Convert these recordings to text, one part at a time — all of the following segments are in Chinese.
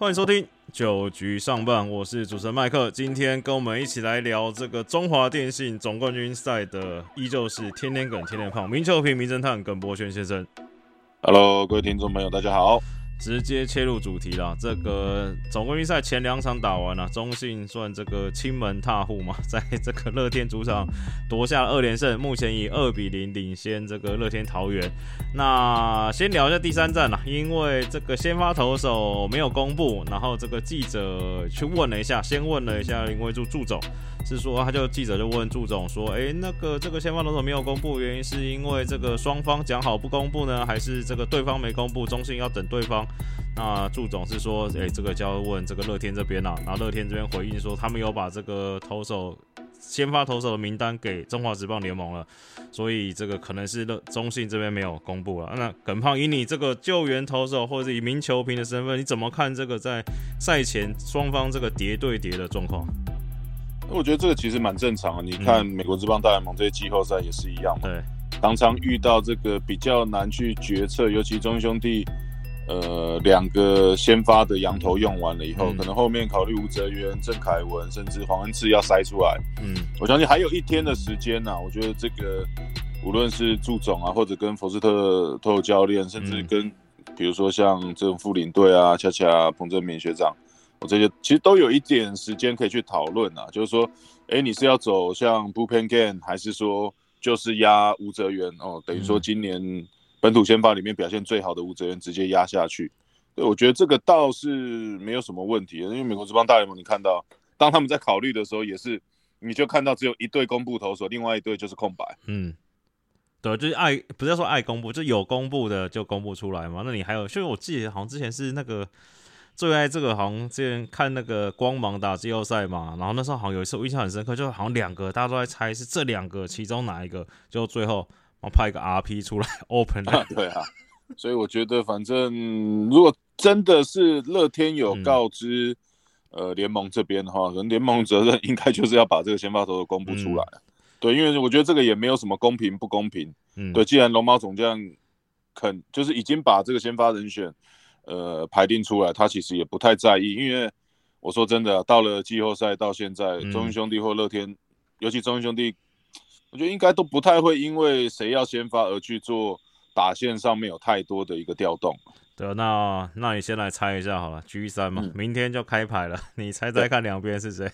欢迎收听九局上半，我是主持人麦克。今天跟我们一起来聊这个中华电信总冠军赛的，依旧是天天梗、天天胖、名球评、名侦探耿博轩先生。Hello，各位听众朋友，大家好。直接切入主题了，这个总冠军赛前两场打完了，中信算这个亲门踏户嘛，在这个乐天主场夺下二连胜，目前以二比零领先这个乐天桃园。那先聊一下第三战啦，因为这个先发投手没有公布，然后这个记者去问了一下，先问了一下林威柱祝总。是说，他就记者就问祝总说：“哎，那个这个先发投手没有公布，原因是因为这个双方讲好不公布呢，还是这个对方没公布，中信要等对方？”那祝总是说：“哎，这个就要问这个乐天这边啦。”然后乐天这边回应说：“他们有把这个投手先发投手的名单给中华职棒联盟了，所以这个可能是乐中信这边没有公布了。”那耿胖以你这个救援投手或者以名球评的身份，你怎么看这个在赛前双方这个叠对叠的状况？我觉得这个其实蛮正常的。你看美国之棒大联盟这些季后赛也是一样嘛，对，常常遇到这个比较难去决策，尤其中兄弟，呃，两个先发的羊头用完了以后，可能后面考虑吴哲源、郑凯文，甚至黄恩赐要塞出来。嗯，我相信还有一天的时间呢。我觉得这个无论是祝总啊，或者跟佛斯特托教练，甚至跟比如说像这种副领队啊，恰恰彭正明学长。我这些其实都有一点时间可以去讨论啊，就是说，哎，你是要走向 bullpen game，还是说就是压吴泽源哦？等于说今年本土先发里面表现最好的吴泽源直接压下去，对，我觉得这个倒是没有什么问题，因为美国这帮大联盟你看到，当他们在考虑的时候，也是你就看到只有一队公布投手，另外一队就是空白。嗯，对，就是爱不是说爱公布，就有公布的就公布出来嘛。那你还有，就是我记得好像之前是那个。最爱这个好像之前看那个光芒打季后赛嘛，然后那时候好像有一次我印象很深刻，就好像两个大家都在猜是这两个其中哪一个，就最后我派一个 RP 出来 open 对啊，所以我觉得反正如果真的是乐天有告知呃联盟这边的话，可能联盟责任应该就是要把这个先发投手公布出来。对，因为我觉得这个也没有什么公平不公平。嗯，对，既然龙猫总将肯就是已经把这个先发人选。呃，排定出来，他其实也不太在意，因为我说真的，到了季后赛到现在，中英兄弟或乐天，尤其中英兄弟，我觉得应该都不太会因为谁要先发而去做打线上面有太多的一个调动。对，那那你先来猜一下好了，G 三嘛，明天就开牌了，你猜猜看两边是谁？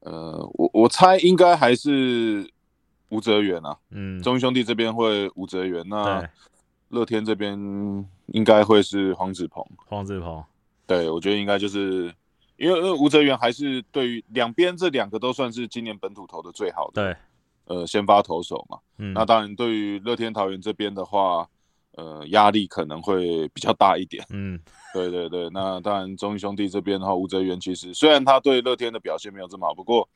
呃，我我猜应该还是吴泽源啊，嗯，中英兄弟这边会吴泽源，那。乐天这边应该会是黄子鹏，黄子鹏，对我觉得应该就是因为吴泽源还是对于两边这两个都算是今年本土投的最好的，对，呃，先发投手嘛，嗯，那当然对于乐天桃园这边的话，呃，压力可能会比较大一点，嗯，对对对，那当然中英兄弟这边的话，吴泽源其实虽然他对乐天的表现没有这么好，不过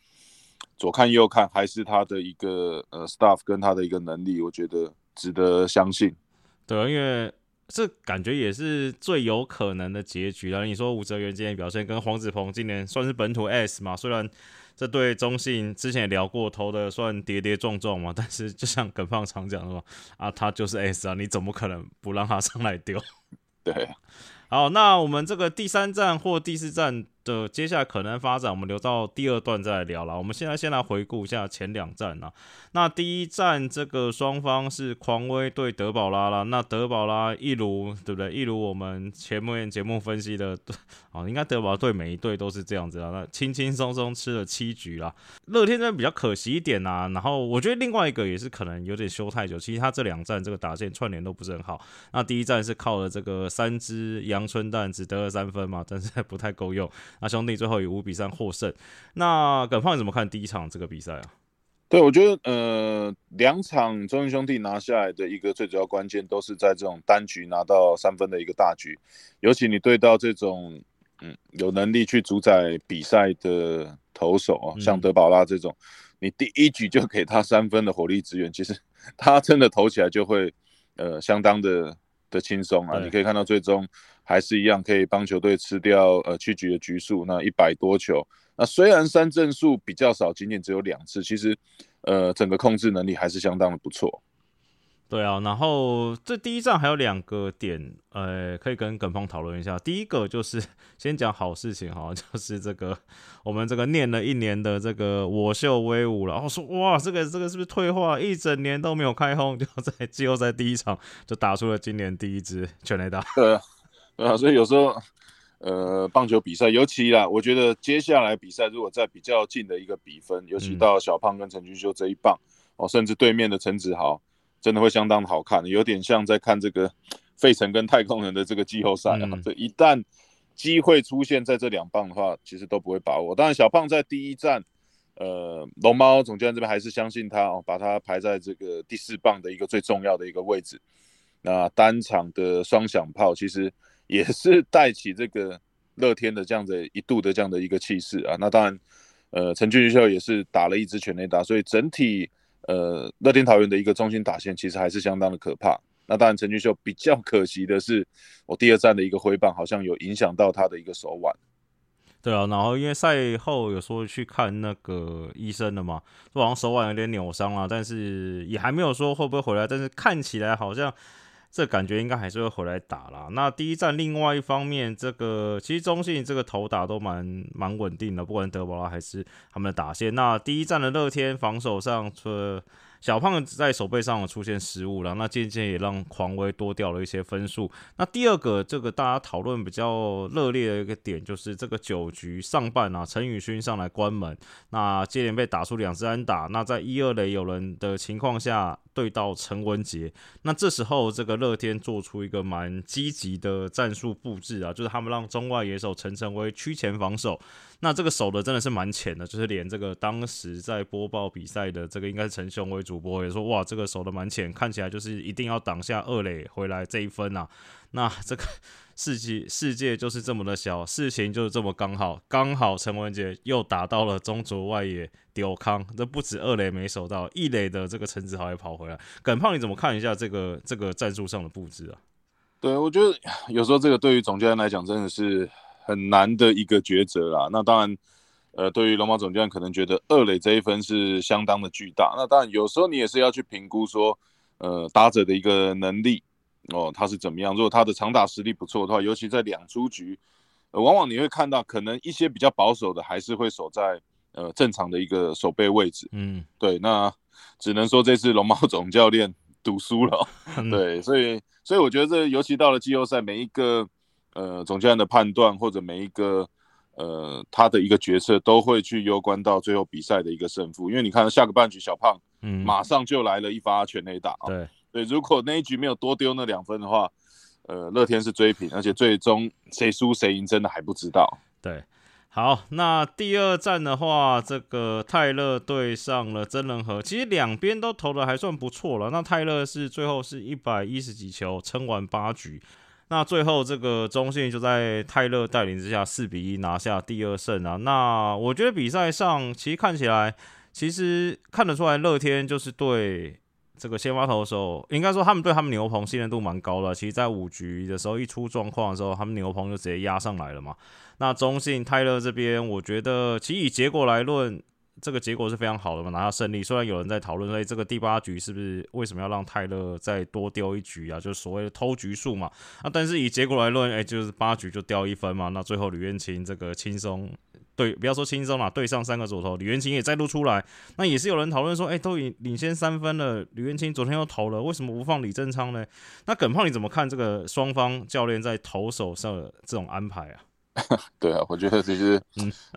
左看右看还是他的一个呃 staff 跟他的一个能力，我觉得值得相信。对，因为这感觉也是最有可能的结局了。你说吴哲源今天表现跟黄子鹏今年算是本土 S 嘛？虽然这对中信之前也聊过，投的算跌跌撞撞嘛，但是就像耿放常讲的嘛，啊，他就是 S 啊，你怎么可能不让他上来丢？对，好，那我们这个第三站或第四站。的接下来可能发展，我们留到第二段再来聊了。我们现在先来回顾一下前两站啊。那第一站这个双方是狂威对德保拉啦。那德保拉一如对不对？一如我们前面节目分析的，哦，应该德保对每一队都是这样子啊。那轻轻松松吃了七局啦。乐天这边比较可惜一点呐。然后我觉得另外一个也是可能有点休太久。其实他这两站这个打线串联都不是很好。那第一站是靠了这个三支阳春蛋只得了三分嘛，但是不太够用。那兄弟最后以五比三获胜。那耿胖你怎么看第一场这个比赛啊？对，我觉得呃，两场中英兄弟拿下来的一个最主要关键，都是在这种单局拿到三分的一个大局。尤其你对到这种嗯有能力去主宰比赛的投手啊，像德保拉这种，你第一局就给他三分的火力支援，其实他真的投起来就会呃相当的的轻松啊。你可以看到最终。还是一样可以帮球队吃掉呃七局的局数，那一百多球，那虽然三振数比较少，仅仅只有两次，其实呃整个控制能力还是相当的不错。对啊，然后这第一站还有两个点，呃，可以跟耿鹏讨论一下。第一个就是先讲好事情哈，就是这个我们这个念了一年的这个我秀威武了，然后说哇，这个这个是不是退化？一整年都没有开轰，就在季后赛第一场就打出了今年第一支全垒打。对啊，所以有时候呃，棒球比赛，尤其啦，我觉得接下来比赛如果在比较近的一个比分，尤其到小胖跟陈俊秀这一棒哦，甚至对面的陈子豪。真的会相当的好看，有点像在看这个费城跟太空人的这个季后赛啊。这一旦机会出现在这两棒的话，其实都不会把握。当然，小胖在第一站，呃，龙猫总教练这边还是相信他哦，把他排在这个第四棒的一个最重要的一个位置。那单场的双响炮其实也是带起这个乐天的这样子一度的这样的一个气势啊。那当然，呃，陈俊秀也是打了一支全垒打，所以整体。呃，乐天桃园的一个中心打线其实还是相当的可怕。那当然，陈俊秀比较可惜的是，我第二站的一个挥棒好像有影响到他的一个手腕。对啊，然后因为赛后有说去看那个医生了嘛，说好像手腕有点扭伤了，但是也还没有说会不会回来，但是看起来好像。这感觉应该还是会回来打啦。那第一站，另外一方面，这个其实中信这个投打都蛮蛮稳定的，不管德保拉还是他们的打线。那第一站的乐天防守上，除了小胖在手背上出现失误了，那渐渐也让狂威多掉了一些分数。那第二个，这个大家讨论比较热烈的一个点，就是这个九局上半啊，陈宇勋上来关门，那接连被打出两支安打。那在一二垒有人的情况下，对到陈文杰，那这时候这个乐天做出一个蛮积极的战术布置啊，就是他们让中外野手陈晨威区前防守。那这个守的真的是蛮浅的，就是连这个当时在播报比赛的这个应该是陈雄为主播也说，哇，这个守的蛮浅，看起来就是一定要挡下二垒回来这一分啊。那这个世界世界就是这么的小，事情就是这么刚好，刚好陈文杰又打到了中轴外野丢康，这不止二垒没守到，一垒的这个陈子豪也跑回来。耿胖，你怎么看一下这个这个战术上的布置啊？对，我觉得有时候这个对于总教练来讲真的是。很难的一个抉择啦。那当然，呃，对于龙猫总教练可能觉得二垒这一分是相当的巨大。那当然，有时候你也是要去评估说，呃，打者的一个能力哦，他是怎么样。如果他的长打实力不错的话，尤其在两出局，往往你会看到可能一些比较保守的还是会守在呃正常的一个守备位置。嗯，对。那只能说这次龙猫总教练赌输了。对，所以所以我觉得这尤其到了季后赛，每一个。呃，总教练的判断或者每一个呃他的一个决策都会去攸关到最后比赛的一个胜负，因为你看下个半局小胖，嗯，马上就来了一发全垒打，对对，如果那一局没有多丢那两分的话，呃，乐天是追平，而且最终谁输谁赢真的还不知道。对，好，那第二站的话，这个泰勒对上了真人和，其实两边都投的还算不错了。那泰勒是最后是一百一十几球撑完八局。那最后这个中信就在泰勒带领之下四比一拿下第二胜啊。那我觉得比赛上其实看起来，其实看得出来乐天就是对这个先发投手，应该说他们对他们牛棚信任度蛮高的。其实，在五局的时候一出状况的时候，他们牛棚就直接压上来了嘛。那中信泰勒这边，我觉得其实以结果来论。这个结果是非常好的嘛，拿下胜利。虽然有人在讨论说，这个第八局是不是为什么要让泰勒再多丢一局啊？就是所谓的偷局数嘛。啊，但是以结果来论，哎，就是八局就掉一分嘛。那最后吕彦青这个轻松对，不要说轻松啦，对上三个左投，吕彦青也再度出来。那也是有人讨论说，哎，都已领先三分了，吕彦青昨天又投了，为什么不放李正昌呢？那耿胖你怎么看这个双方教练在投手上的这种安排啊？对啊，我觉得其实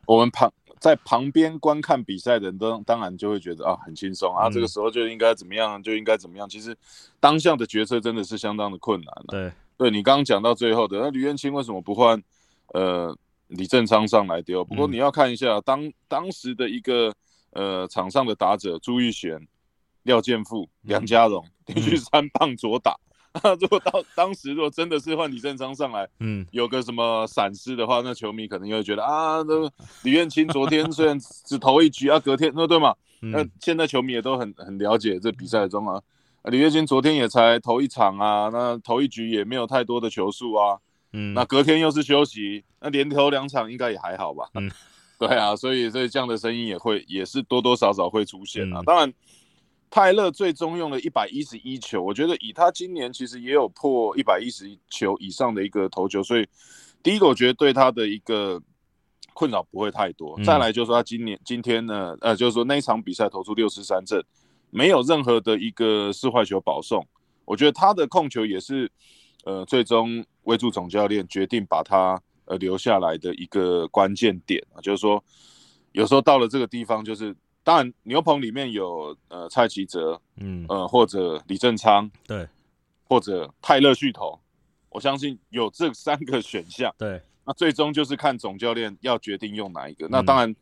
我们旁。在旁边观看比赛的人当当然就会觉得啊很轻松啊，这个时候就应该怎么样就应该怎么样。其实当下的决策真的是相当的困难对，对你刚刚讲到最后的那吕彦青为什么不换呃李正昌上来丢？不过你要看一下当当时的一个呃场上的打者朱玉璇、廖建富、梁家荣连续三棒左打。如果到当时，如果真的是换李正昌上来，嗯，有个什么闪失的话，那球迷可能又会觉得啊，那李彦清昨天虽然只投一局啊，隔天那对嘛？那现在球迷也都很很了解这比赛中啊，李彦清昨天也才投一场啊，那投一局也没有太多的球数啊，嗯，那隔天又是休息，那连投两场应该也还好吧？嗯，对啊，所以所以这样的声音也会也是多多少少会出现啊，当然。泰勒最终用了一百一十一球，我觉得以他今年其实也有破一百一十球以上的一个投球，所以第一个我觉得对他的一个困扰不会太多。再来就是说他今年今天呢，呃，就是说那一场比赛投出六十三阵，没有任何的一个四坏球保送，我觉得他的控球也是呃最终威助总教练决定把他呃留下来的一个关键点啊，就是说有时候到了这个地方就是。当然，牛棚里面有呃蔡奇哲，嗯。呃或者李正昌，对，或者泰勒续投，我相信有这三个选项，对，那最终就是看总教练要决定用哪一个。那当然，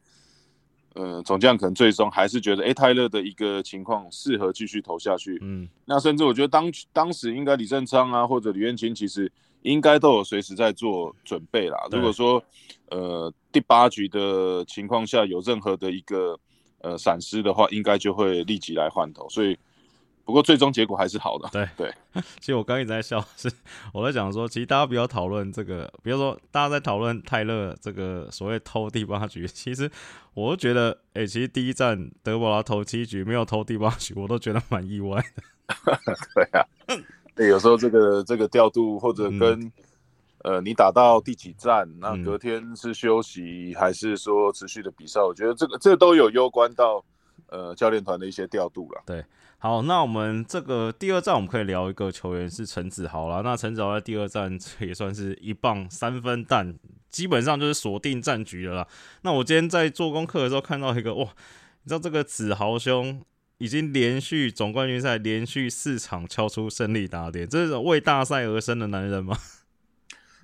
呃总教练可能最终还是觉得，哎泰勒的一个情况适合继续投下去，嗯，那甚至我觉得当当时应该李正昌啊或者李彦琴其实应该都有随时在做准备啦。如果说呃第八局的情况下有任何的一个呃，闪失的话，应该就会立即来换头，所以不过最终结果还是好的。对对，其实我刚一直在笑，是我在讲说，其实大家不要讨论这个，比如说大家在讨论泰勒这个所谓偷第八局，其实我觉得，哎，其实第一站德保拉投七局没有偷第八局，我都觉得蛮意外的。对啊，对，有时候这个这个调度或者跟。呃，你打到第几站？那隔天是休息还是说持续的比赛？我觉得这个这都有攸关到呃教练团的一些调度了。对，好，那我们这个第二站我们可以聊一个球员是陈子豪了。那陈子豪在第二站也算是一棒三分弹，基本上就是锁定战局了啦。那我今天在做功课的时候看到一个哇，你知道这个子豪兄已经连续总冠军赛连续四场敲出胜利打点，这是为大赛而生的男人吗？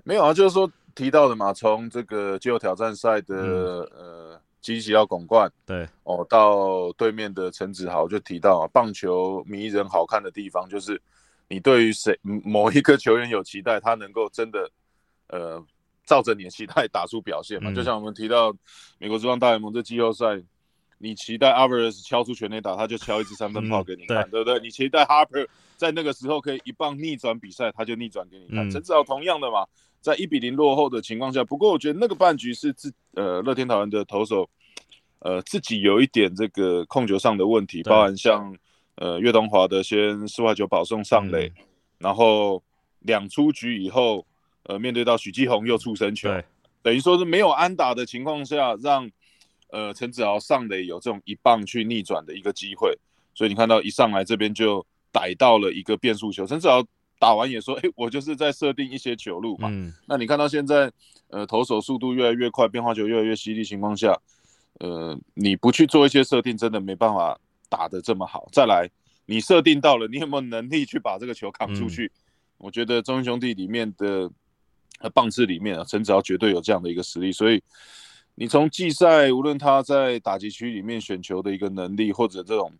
没有啊，就是说提到的嘛，从这个季后挑战赛的呃积极要拱冠，对。哦，到对面的陈子豪就提到啊，棒球迷人好看的地方就是你对于谁某一个球员有期待，他能够真的呃照着你的期待打出表现嘛。就像我们提到美国之棒大联盟这季后赛，你期待 Alvarez 敲出全垒打，他就敲一支三分炮给你看，对不对？你期待 Harper 在那个时候可以一棒逆转比赛，他就逆转给你看。陈子豪同样的嘛。在一比零落后的情况下，不过我觉得那个半局是自呃乐天桃园的投手，呃自己有一点这个控球上的问题，包含像呃岳东华的先四外球保送上垒，然后两出局以后，呃面对到许继宏又出神球，等于说是没有安打的情况下，让呃陈子豪上垒有这种一棒去逆转的一个机会，所以你看到一上来这边就逮到了一个变速球，陈子豪。打完也说，哎，我就是在设定一些球路嘛。嗯。那你看到现在，呃，投手速度越来越快，变化球越来越犀利情况下，呃，你不去做一些设定，真的没办法打得这么好。再来，你设定到了，你有没有能力去把这个球扛出去？我觉得中英兄弟里面的呃棒次里面啊，陈子豪绝对有这样的一个实力。所以你从季赛，无论他在打击区里面选球的一个能力，或者这种。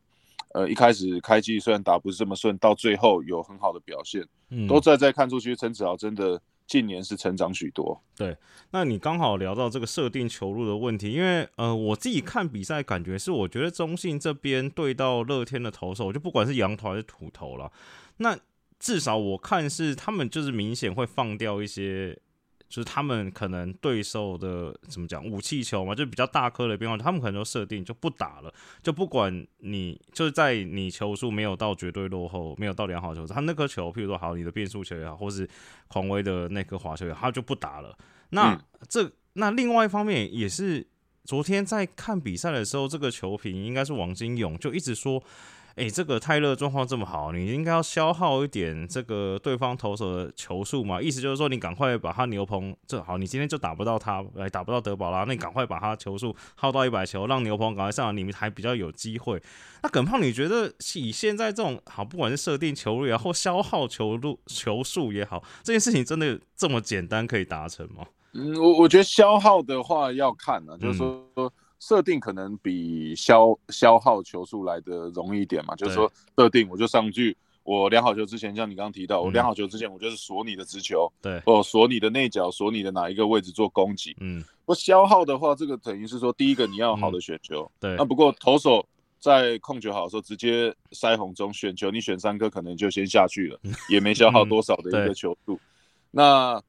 呃，一开始开机虽然打不是这么顺，到最后有很好的表现，嗯，都在在看出去，陈子豪真的近年是成长许多。对，那你刚好聊到这个设定球路的问题，因为呃，我自己看比赛感觉是，我觉得中信这边对到乐天的投手，就不管是羊头还是土头了，那至少我看是他们就是明显会放掉一些。就是他们可能对手的怎么讲武器球嘛，就比较大颗的变化，他们可能就设定就不打了，就不管你就是在你球数没有到绝对落后，没有到良好球，他那颗球，譬如说好你的变速球也好，或是狂威的那颗滑球也好，他就不打了。那这那另外一方面也是，昨天在看比赛的时候，这个球评应该是王金勇就一直说。哎，这个泰勒状况这么好，你应该要消耗一点这个对方投手的球数嘛？意思就是说，你赶快把他牛棚这好，你今天就打不到他，哎，打不到德保拉，那你赶快把他球数耗到一百球，让牛棚赶快上来，你们还比较有机会。那耿胖，你觉得以现在这种好，不管是设定球率啊，或消耗球路球数也好，这件事情真的这么简单可以达成吗？嗯，我我觉得消耗的话要看呢，就是说。设定可能比消消耗球数来的容易一点嘛，就是说设定我就上去，我量好球之前，像你刚刚提到，我量好球之前，我就是锁你的直球，对，或锁你的内角，锁你的哪一个位置做攻击，嗯，不消耗的话，这个等于是说，第一个你要好的选球，对，那不过投手在控球好的时候，直接腮红中选球，你选三颗可能就先下去了，也没消耗多少的一个球数，那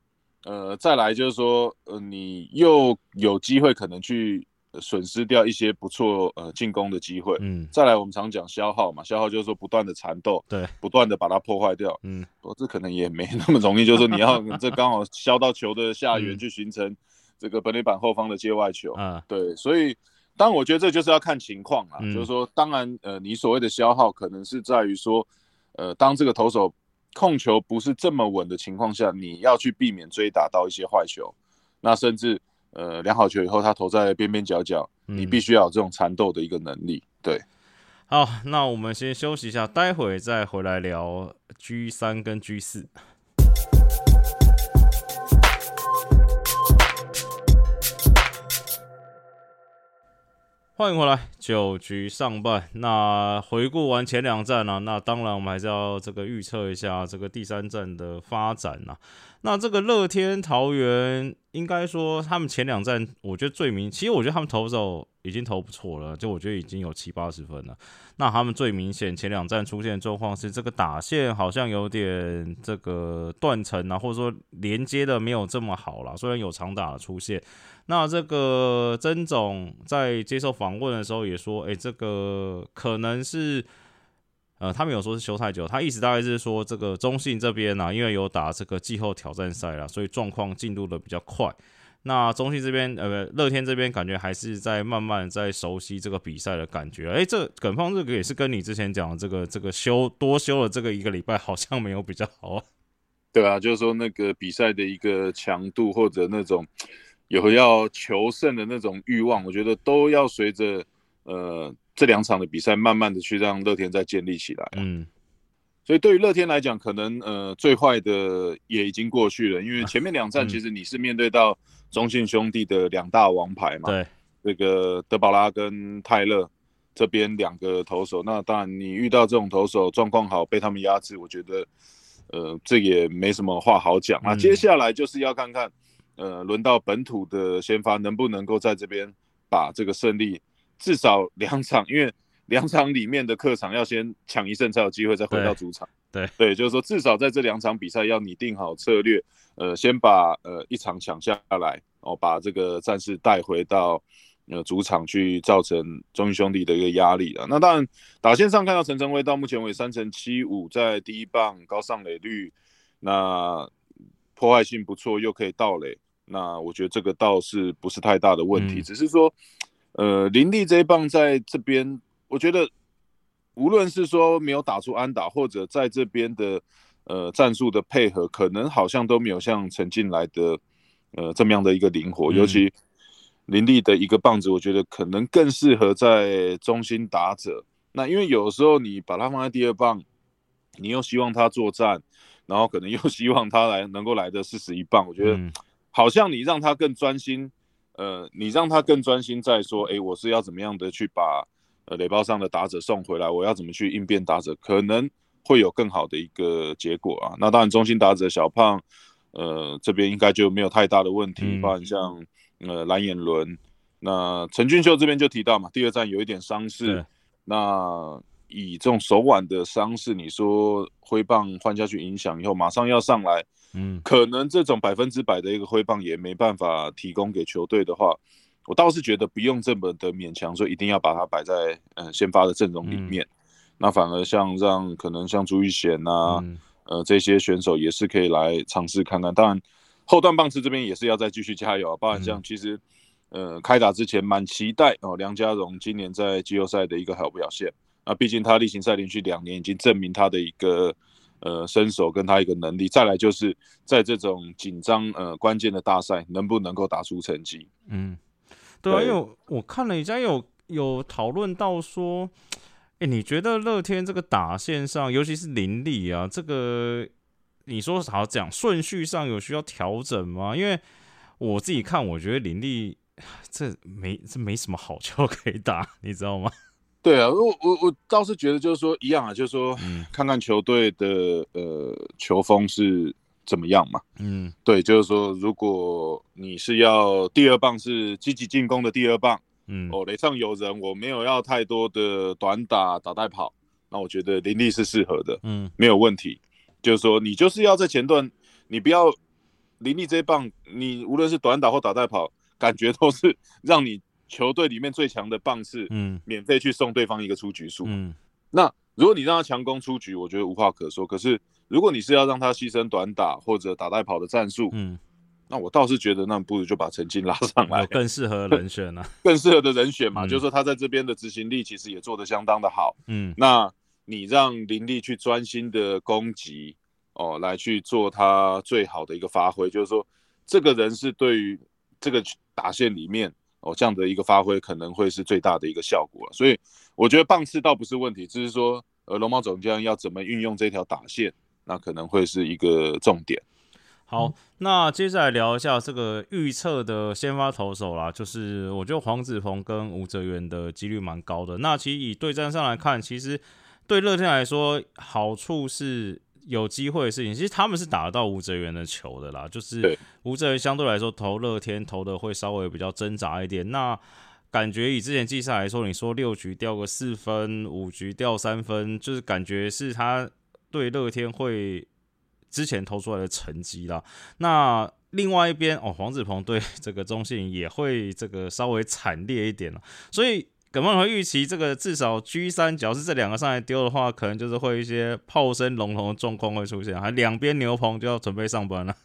呃再来就是说，呃你又有机会可能去。损失掉一些不错呃进攻的机会。嗯，再来我们常讲消耗嘛，消耗就是说不断的缠斗，对，不断的把它破坏掉。嗯，我这可能也没那么容易，就是说你要 这刚好削到球的下缘去形成这个本垒板后方的界外球。嗯，对，所以当我觉得这就是要看情况啦，就是说当然呃你所谓的消耗可能是在于说呃当这个投手控球不是这么稳的情况下，你要去避免追打到一些坏球，那甚至。呃，量好球以后，他投在边边角角，你必须要有这种缠斗的一个能力。对，好，那我们先休息一下，待会再回来聊 G 三跟 G 四。欢迎回来，九局上半。那回顾完前两站呢，那当然我们还是要这个预测一下这个第三站的发展呐。那这个乐天桃园，应该说他们前两站，我觉得最明，其实我觉得他们投手已经投不错了，就我觉得已经有七八十分了。那他们最明显前两站出现的状况是，这个打线好像有点这个断层啊，或者说连接的没有这么好了。虽然有长打的出现，那这个曾总在接受访问的时候也说，哎，这个可能是。呃，他们有说是休太久，他意思大概是说这个中信这边呢，因为有打这个季后挑战赛了，所以状况进度的比较快。那中信这边，呃，乐天这边感觉还是在慢慢在熟悉这个比赛的感觉。哎，这耿方这个也是跟你之前讲的这个这个休多休了这个一个礼拜，好像没有比较好啊。对啊，就是说那个比赛的一个强度或者那种有要求胜的那种欲望，我觉得都要随着呃。这两场的比赛，慢慢的去让乐天再建立起来。嗯，所以对于乐天来讲，可能呃最坏的也已经过去了，因为前面两站其实你是面对到中信兄弟的两大王牌嘛，对，这个德保拉跟泰勒这边两个投手，那当然你遇到这种投手状况好，被他们压制，我觉得呃这也没什么话好讲啊。接下来就是要看看呃轮到本土的先发能不能够在这边把这个胜利。至少两场，因为两场里面的客场要先抢一胜才有机会再回到主场。对 对，就是说至少在这两场比赛要拟定好策略，呃，先把呃一场抢下来，哦，把这个战士带回到呃主场去，造成中英兄弟的一个压力了。那当然打线上看到陈晨威到目前为止三成七五，在第一棒高上垒率，那破坏性不错，又可以盗垒，那我觉得这个倒是不是太大的问题，只是说。呃，林立这一棒在这边，我觉得无论是说没有打出安打，或者在这边的呃战术的配合，可能好像都没有像陈进来的呃这么样的一个灵活。尤其林立的一个棒子，我觉得可能更适合在中心打者。那因为有时候你把它放在第二棒，你又希望他作战，然后可能又希望他来能够来的四十一棒，我觉得好像你让他更专心。呃，你让他更专心在说，哎，我是要怎么样的去把呃垒包上的打者送回来？我要怎么去应变打者？可能会有更好的一个结果啊。那当然，中心打者小胖，呃，这边应该就没有太大的问题。包括像呃蓝眼轮，那陈俊秀这边就提到嘛，第二站有一点伤势，那以这种手腕的伤势，你说挥棒换下去影响以后，马上要上来。嗯，可能这种百分之百的一个挥棒也没办法提供给球队的话，我倒是觉得不用这么的勉强，说一定要把它摆在嗯先发的阵容里面。那反而像让可能像朱玉贤呐，呃这些选手也是可以来尝试看看。当然后段棒次这边也是要再继续加油啊。包含像其实呃开打之前蛮期待哦梁家荣今年在季后赛的一个好表现那，毕竟他例行赛连续两年已经证明他的一个。呃，身手跟他一个能力，再来就是在这种紧张呃关键的大赛，能不能够打出成绩？嗯，对啊，因为我看了一下，有有讨论到说，哎，你觉得乐天这个打线上，尤其是林立啊，这个你说好讲顺序上有需要调整吗？因为我自己看，我觉得林立 这没这没什么好球可以打，你知道吗？对啊，我我我倒是觉得就是说一样啊，就是说嗯看看球队的呃球风是怎么样嘛。嗯，对，就是说如果你是要第二棒是积极进攻的第二棒，嗯，哦垒上有人，我没有要太多的短打打带跑，那我觉得林立是适合的，嗯，没有问题。就是说你就是要在前段，你不要林立这一棒，你无论是短打或打带跑，感觉都是让你。球队里面最强的棒次，嗯，免费去送对方一个出局数，嗯，那如果你让他强攻出局，我觉得无话可说。可是如果你是要让他牺牲短打或者打带跑的战术，嗯，那我倒是觉得那不如就把陈金拉上来，更适合人选呢，更适合的人选嘛，就是说他在这边的执行力其实也做得相当的好，嗯，那你让林立去专心的攻击哦，来去做他最好的一个发挥，就是说这个人是对于这个打线里面。哦，这样的一个发挥可能会是最大的一个效果了，所以我觉得棒次倒不是问题，只是说，呃，龙猫总将要怎么运用这条打线，那可能会是一个重点。好，那接下来聊一下这个预测的先发投手啦，就是我觉得黄子鹏跟吴哲源的几率蛮高的。那其实以对战上来看，其实对乐天来说好处是。有机会的事情，其实他们是打得到吴哲源的球的啦，就是吴哲源相对来说投乐天投的会稍微比较挣扎一点。那感觉以之前季赛来说，你说六局掉个四分，五局掉三分，就是感觉是他对乐天会之前投出来的成绩啦。那另外一边哦，黄子鹏对 这个中信也会这个稍微惨烈一点了，所以。耿梦和预期这个至少 G 三，只要是这两个上来丢的话，可能就是会一些炮声隆隆的状况会出现，还两边牛棚就要准备上班了。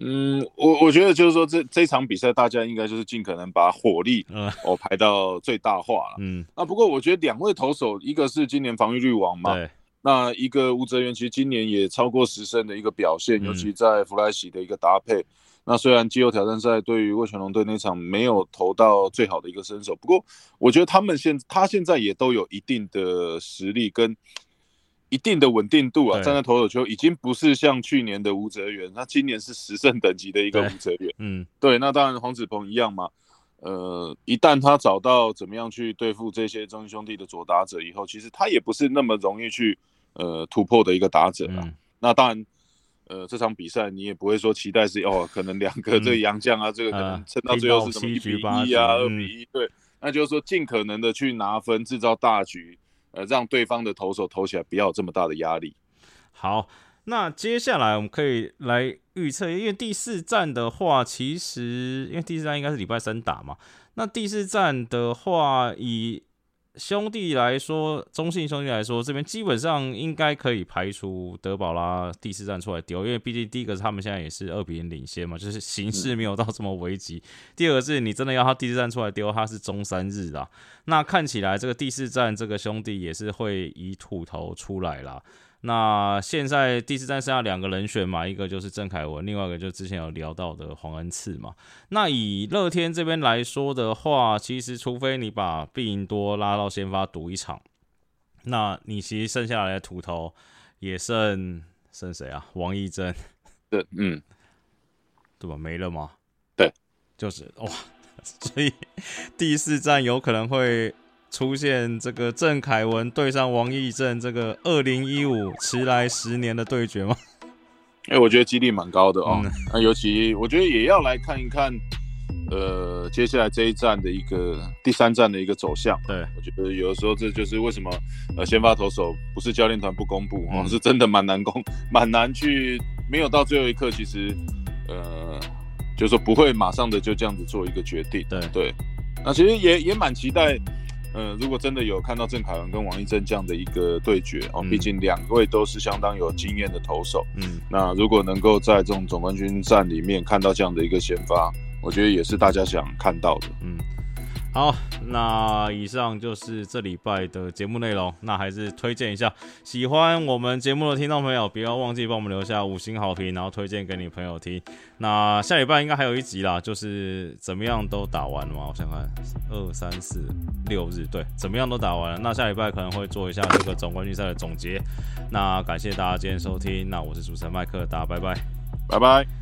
嗯，我我觉得就是说这这场比赛大家应该就是尽可能把火力 哦排到最大化了。嗯，那不过我觉得两位投手，一个是今年防御率王嘛，对，那一个吴哲源其实今年也超过十胜的一个表现，尤其在弗莱喜的一个搭配。那虽然季后挑战赛对于魏全龙队那场没有投到最好的一个身手，不过我觉得他们现他现在也都有一定的实力跟一定的稳定度啊，站在投手球已经不是像去年的吴哲源，那今年是十胜等级的一个吴哲源，嗯，对，那当然黄子鹏一样嘛，呃，一旦他找到怎么样去对付这些中兄弟的左打者以后，其实他也不是那么容易去呃突破的一个打者啊，那当然。呃，这场比赛你也不会说期待是哦，可能两个这个洋将啊，这个可能撑到最后是什么一比一啊，二比一，对，那就是说尽可能的去拿分，制造大局，呃，让对方的投手投起来不要有这么大的压力。好，那接下来我们可以来预测，因为第四站的话，其实因为第四站应该是礼拜三打嘛，那第四站的话以。兄弟来说，中信兄弟来说，这边基本上应该可以排除德保拉第四站出来丢，因为毕竟第一个是他们现在也是二比零领先嘛，就是形势没有到这么危急。第二个是你真的要他第四站出来丢，他是中三日啦，那看起来这个第四站这个兄弟也是会以土头出来啦。那现在第四站剩下两个人选嘛，一个就是郑凯文，另外一个就之前有聊到的黄恩赐嘛。那以乐天这边来说的话，其实除非你把毕云多拉到先发赌一场，那你其实剩下来的土头也剩剩谁啊？王义珍，对，嗯，对吧？没了吗？对，就是哇，所以第四站有可能会。出现这个郑凯文对上王义正这个二零一五迟来十年的对决吗？哎，我觉得几率蛮高的哦。那尤其我觉得也要来看一看，呃，接下来这一站的一个第三站的一个走向。对，我觉得有的时候这就是为什么呃，先发投手不是教练团不公布哦，是真的蛮难公，蛮难去没有到最后一刻，其实呃，就是说不会马上的就这样子做一个决定。对对，那其实也也蛮期待。嗯，如果真的有看到郑凯文跟王一正这样的一个对决哦，毕竟两位都是相当有经验的投手。嗯，那如果能够在这种总冠军战里面看到这样的一个先发，我觉得也是大家想看到的。嗯。好，那以上就是这礼拜的节目内容。那还是推荐一下，喜欢我们节目的听众朋友，不要忘记帮我们留下五星好评，然后推荐给你朋友听。那下礼拜应该还有一集啦，就是怎么样都打完了嘛？我想看，二三四六日，对，怎么样都打完了。那下礼拜可能会做一下这个总冠军赛的总结。那感谢大家今天收听，那我是主持人麦克，大家拜拜，拜拜。